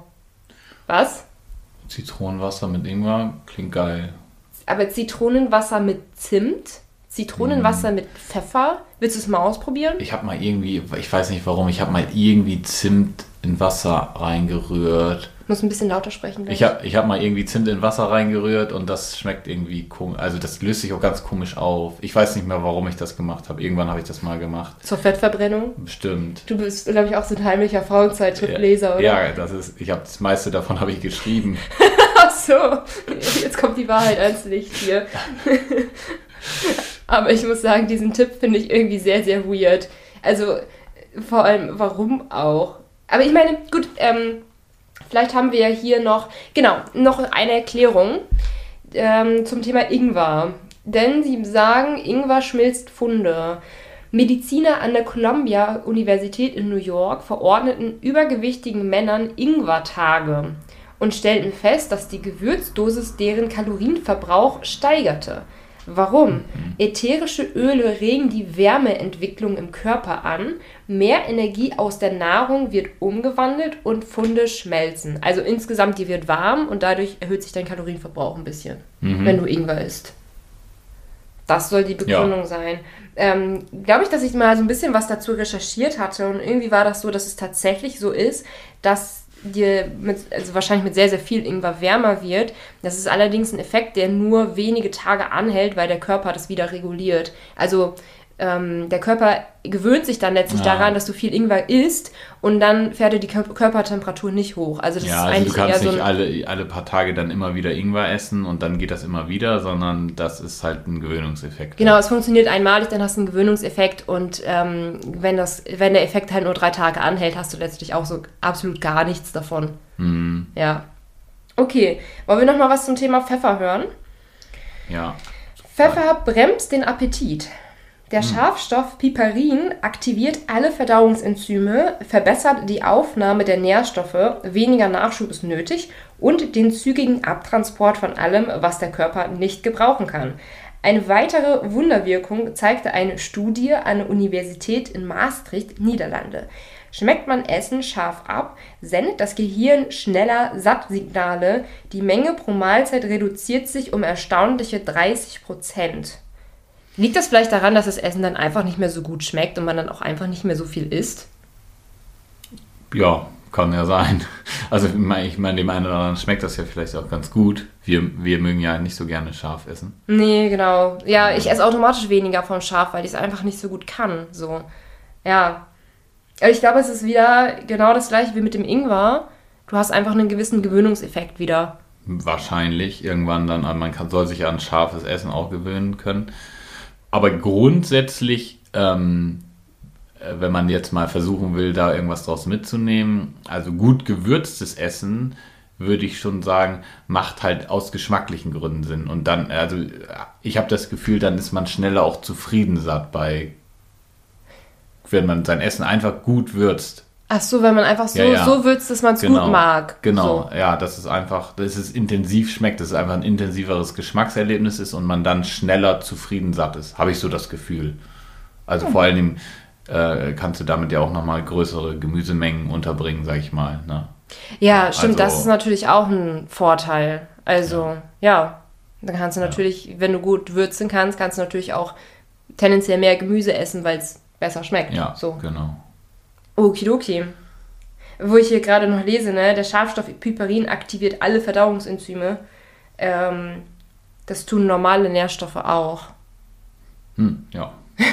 Was? Zitronenwasser mit Ingwer klingt geil. Aber Zitronenwasser mit Zimt? Zitronenwasser mm. mit Pfeffer. Willst du es mal ausprobieren? Ich habe mal irgendwie, ich weiß nicht warum, ich habe mal irgendwie Zimt in Wasser reingerührt. Muss ein bisschen lauter sprechen. Ich habe ich hab mal irgendwie Zimt in Wasser reingerührt und das schmeckt irgendwie komisch. Also das löst sich auch ganz komisch auf. Ich weiß nicht mehr, warum ich das gemacht habe. Irgendwann habe ich das mal gemacht. Zur Fettverbrennung? Bestimmt. Du bist, glaube ich, auch so ein heimlicher Frauenzeitschriftleser, oder? Ja, das ist, ich habe das meiste davon habe ich geschrieben. Ach so, jetzt kommt die Wahrheit ans Licht hier. Aber ich muss sagen, diesen Tipp finde ich irgendwie sehr, sehr weird. Also vor allem, warum auch? Aber ich meine, gut, ähm, vielleicht haben wir ja hier noch, genau, noch eine Erklärung ähm, zum Thema Ingwer. Denn sie sagen, Ingwer schmilzt Funde. Mediziner an der Columbia Universität in New York verordneten übergewichtigen Männern Ingwer-Tage und stellten fest, dass die Gewürzdosis deren Kalorienverbrauch steigerte. Warum? Mhm. Ätherische Öle regen die Wärmeentwicklung im Körper an, mehr Energie aus der Nahrung wird umgewandelt und Funde schmelzen. Also insgesamt, die wird warm und dadurch erhöht sich dein Kalorienverbrauch ein bisschen, mhm. wenn du Ingwer isst. Das soll die Begründung ja. sein. Ähm, Glaube ich, dass ich mal so ein bisschen was dazu recherchiert hatte und irgendwie war das so, dass es tatsächlich so ist, dass dir mit, also wahrscheinlich mit sehr, sehr viel Ingwer wärmer wird. Das ist allerdings ein Effekt, der nur wenige Tage anhält, weil der Körper das wieder reguliert. Also ähm, der Körper gewöhnt sich dann letztlich ja. daran, dass du viel Ingwer isst und dann fährt er die Körpertemperatur nicht hoch. Also das ja, ist also eigentlich du kannst eher so nicht alle, alle paar Tage dann immer wieder Ingwer essen und dann geht das immer wieder, sondern das ist halt ein Gewöhnungseffekt. Genau, es funktioniert einmalig, dann hast du einen Gewöhnungseffekt und ähm, wenn, das, wenn der Effekt halt nur drei Tage anhält, hast du letztlich auch so absolut gar nichts davon. Mhm. Ja. Okay, wollen wir nochmal was zum Thema Pfeffer hören? Ja. Pfeffer bremst den Appetit. Der hm. Schafstoff Piperin aktiviert alle Verdauungsenzyme, verbessert die Aufnahme der Nährstoffe, weniger Nachschub ist nötig und den zügigen Abtransport von allem, was der Körper nicht gebrauchen kann. Eine weitere Wunderwirkung zeigte eine Studie an der Universität in Maastricht, Niederlande. Schmeckt man Essen scharf ab, sendet das Gehirn schneller Sattsignale. Die Menge pro Mahlzeit reduziert sich um erstaunliche 30 Prozent. Liegt das vielleicht daran, dass das Essen dann einfach nicht mehr so gut schmeckt und man dann auch einfach nicht mehr so viel isst? Ja, kann ja sein. Also ich meine, dem einen oder anderen schmeckt das ja vielleicht auch ganz gut. Wir, wir mögen ja nicht so gerne scharf essen. Nee, genau. Ja, ich esse automatisch weniger von scharf, weil ich es einfach nicht so gut kann. So, ja. Aber ich glaube, es ist wieder genau das gleiche wie mit dem Ingwer. Du hast einfach einen gewissen Gewöhnungseffekt wieder. Wahrscheinlich. Irgendwann dann, man kann, soll sich an scharfes Essen auch gewöhnen können. Aber grundsätzlich, ähm, äh, wenn man jetzt mal versuchen will, da irgendwas draus mitzunehmen, also gut gewürztes Essen, würde ich schon sagen, macht halt aus geschmacklichen Gründen Sinn. Und dann, also ich habe das Gefühl, dann ist man schneller auch zufrieden satt bei, wenn man sein Essen einfach gut würzt. Ach so, wenn man einfach so, ja, ja. so würzt, dass man es genau, gut mag. Genau, so. ja, dass es einfach, dass es intensiv schmeckt, dass es einfach ein intensiveres Geschmackserlebnis ist und man dann schneller zufrieden satt ist. Habe ich so das Gefühl. Also hm. vor allem äh, kannst du damit ja auch nochmal größere Gemüsemengen unterbringen, sag ich mal. Ne? Ja, stimmt, also, das ist natürlich auch ein Vorteil. Also, ja, ja dann kannst du natürlich, wenn du gut würzen kannst, kannst du natürlich auch tendenziell mehr Gemüse essen, weil es besser schmeckt. Ja, so. genau. Okidoki. Wo ich hier gerade noch lese, ne, der Schafstoff Piperin aktiviert alle Verdauungsenzyme. Ähm, das tun normale Nährstoffe auch. Hm, ja.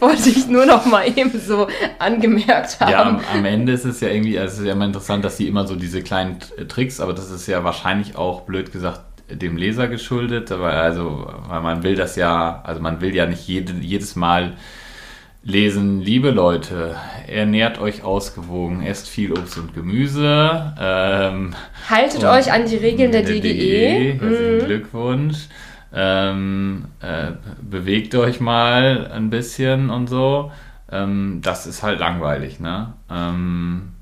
Wollte ich nur noch mal eben so angemerkt haben. Ja, am, am Ende ist es ja irgendwie, also es ist ja immer interessant, dass sie immer so diese kleinen Tricks, aber das ist ja wahrscheinlich auch, blöd gesagt, dem Leser geschuldet, aber also, weil man will das ja, also man will ja nicht jede, jedes Mal lesen, liebe Leute, ernährt euch ausgewogen, esst viel Obst und Gemüse. Ähm, Haltet und euch an die Regeln der, der DGE. DGE. Mhm. Glückwunsch. Ähm, äh, bewegt euch mal ein bisschen und so. Ähm, das ist halt langweilig, ne? Ähm,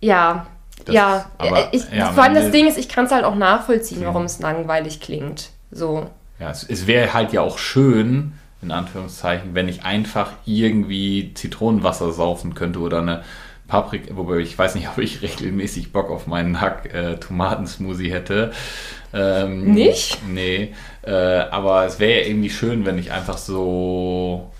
ja, das, ja. Aber, ich, ja. Vor allem das Ding ist, ich kann es halt auch nachvollziehen, warum es langweilig klingt. So. Ja, es, es wäre halt ja auch schön, in Anführungszeichen, wenn ich einfach irgendwie Zitronenwasser saufen könnte oder eine Paprika, wobei ich weiß nicht, ob ich regelmäßig Bock auf meinen Hack-Tomatensmoothie äh, hätte. Ähm, nicht? Nee, äh, aber es wäre ja irgendwie schön, wenn ich einfach so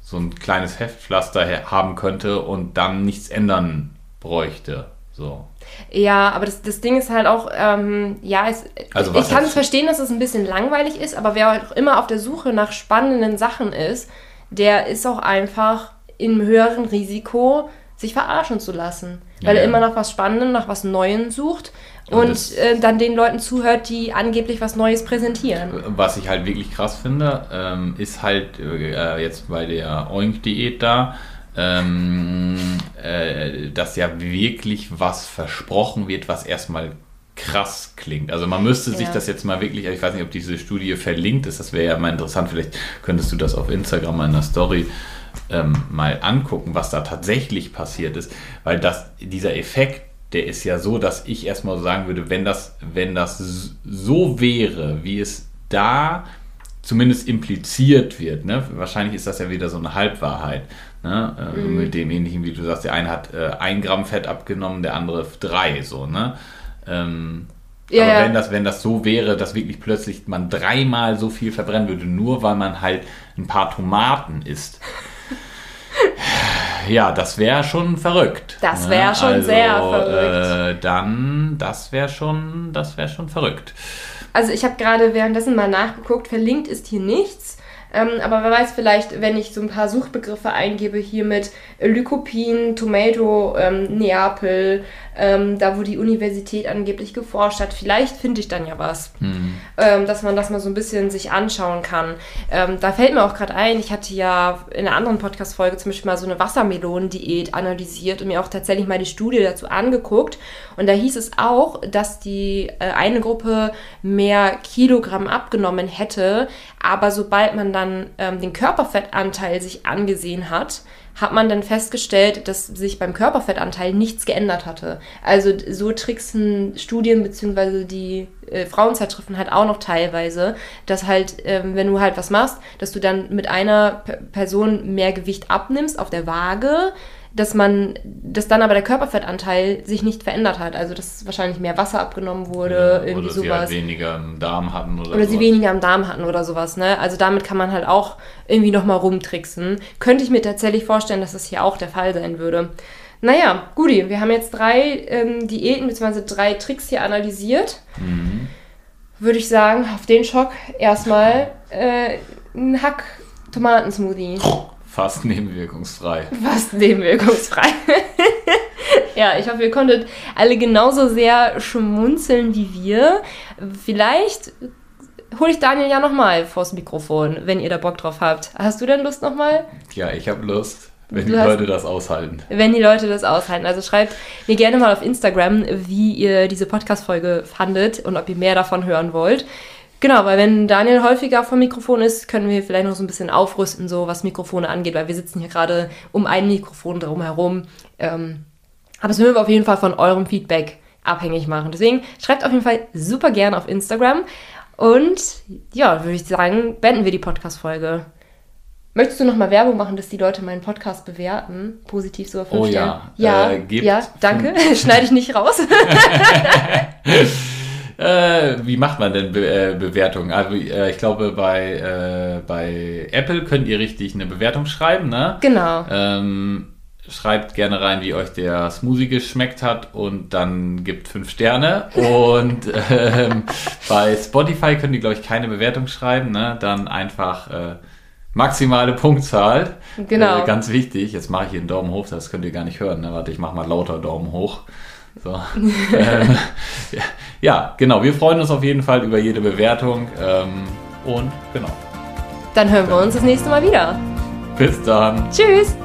so ein kleines Heftpflaster haben könnte und dann nichts ändern bräuchte. So. Ja, aber das, das Ding ist halt auch, ähm, ja, es, also ich kann es verstehen, dass es ein bisschen langweilig ist, aber wer auch immer auf der Suche nach spannenden Sachen ist, der ist auch einfach im höheren Risiko, sich verarschen zu lassen. Weil ja. er immer nach was Spannendem, nach was Neuem sucht und, und äh, dann den Leuten zuhört, die angeblich was Neues präsentieren. Was ich halt wirklich krass finde, ähm, ist halt äh, jetzt bei der Oink-Diät da, ähm, äh, dass ja wirklich was versprochen wird, was erstmal krass klingt. Also man müsste ja. sich das jetzt mal wirklich, ich weiß nicht, ob diese Studie verlinkt ist, das wäre ja mal interessant, vielleicht könntest du das auf Instagram in der Story ähm, mal angucken, was da tatsächlich passiert ist, weil das, dieser Effekt, der ist ja so, dass ich erstmal sagen würde, wenn das, wenn das so wäre, wie es da zumindest impliziert wird, ne? wahrscheinlich ist das ja wieder so eine Halbwahrheit, ne? Äh, mhm. mit dem ähnlichen, wie du sagst, der eine hat äh, ein Gramm Fett abgenommen, der andere drei, so, ne? Ähm, ja, aber wenn das, wenn das so wäre, dass wirklich plötzlich man dreimal so viel verbrennen würde, nur weil man halt ein paar Tomaten isst. ja, das wäre schon verrückt. Das wäre ne? schon also, sehr verrückt. Äh, dann, das wäre schon, das wäre schon verrückt. Also ich habe gerade währenddessen mal nachgeguckt, verlinkt ist hier nichts. Ähm, aber wer weiß, vielleicht, wenn ich so ein paar Suchbegriffe eingebe, hier mit Lycopin, Tomato, ähm, Neapel, ähm, da wo die Universität angeblich geforscht hat, vielleicht finde ich dann ja was, mhm. ähm, dass man das mal so ein bisschen sich anschauen kann. Ähm, da fällt mir auch gerade ein, ich hatte ja in einer anderen Podcast-Folge zum Beispiel mal so eine Wassermelonendiät analysiert und mir auch tatsächlich mal die Studie dazu angeguckt. Und da hieß es auch, dass die äh, eine Gruppe mehr Kilogramm abgenommen hätte, aber sobald man dann ähm, den Körperfettanteil sich angesehen hat, hat man dann festgestellt, dass sich beim Körperfettanteil nichts geändert hatte. Also so tricksen Studien bzw. die äh, Frauenzeitschriften halt auch noch teilweise, dass halt, ähm, wenn du halt was machst, dass du dann mit einer P Person mehr Gewicht abnimmst auf der Waage, dass man, dass dann aber der Körperfettanteil sich nicht verändert hat. Also dass wahrscheinlich mehr Wasser abgenommen wurde, ja, irgendwie oder sowas. Sie halt weniger im Darm hatten oder Oder sowas. sie weniger im Darm hatten oder sowas, ne? Also damit kann man halt auch irgendwie nochmal rumtricksen. Könnte ich mir tatsächlich vorstellen, dass das hier auch der Fall sein würde. Naja, Guti, wir haben jetzt drei ähm, Diäten bzw. drei Tricks hier analysiert. Mhm. Würde ich sagen, auf den Schock erstmal äh, ein Hack-Tomatensmoothie. Fast nebenwirkungsfrei. Fast nebenwirkungsfrei. ja, ich hoffe, ihr konntet alle genauso sehr schmunzeln wie wir. Vielleicht hole ich Daniel ja nochmal vors Mikrofon, wenn ihr da Bock drauf habt. Hast du denn Lust nochmal? Ja, ich habe Lust. Wenn du die hast, Leute das aushalten. Wenn die Leute das aushalten. Also schreibt mir gerne mal auf Instagram, wie ihr diese Podcast-Folge fandet und ob ihr mehr davon hören wollt. Genau, weil wenn Daniel häufiger vom Mikrofon ist, können wir vielleicht noch so ein bisschen aufrüsten, so was Mikrofone angeht, weil wir sitzen hier gerade um ein Mikrofon drumherum. Ähm, aber das würden wir auf jeden Fall von eurem Feedback abhängig machen. Deswegen schreibt auf jeden Fall super gerne auf Instagram. Und ja, würde ich sagen, beenden wir die Podcast-Folge. Möchtest du noch mal Werbung machen, dass die Leute meinen Podcast bewerten? Positiv so auf Oh ja. Ja, äh, ja danke. Schneide ich nicht raus. Äh, wie macht man denn Be äh, Bewertungen? Also äh, ich glaube, bei, äh, bei Apple könnt ihr richtig eine Bewertung schreiben, ne? Genau. Ähm, schreibt gerne rein, wie euch der Smoothie geschmeckt hat und dann gibt fünf Sterne. Und ähm, bei Spotify könnt ihr, glaube ich, keine Bewertung schreiben, ne? Dann einfach äh, maximale Punktzahl. Genau. Äh, ganz wichtig. Jetzt mache ich hier einen Daumen hoch, das könnt ihr gar nicht hören. Ne? Warte, ich mache mal lauter Daumen hoch. So. ähm, ja, genau. Wir freuen uns auf jeden Fall über jede Bewertung. Ähm, und genau. Dann hören wir uns das nächste Mal wieder. Bis dann. Tschüss.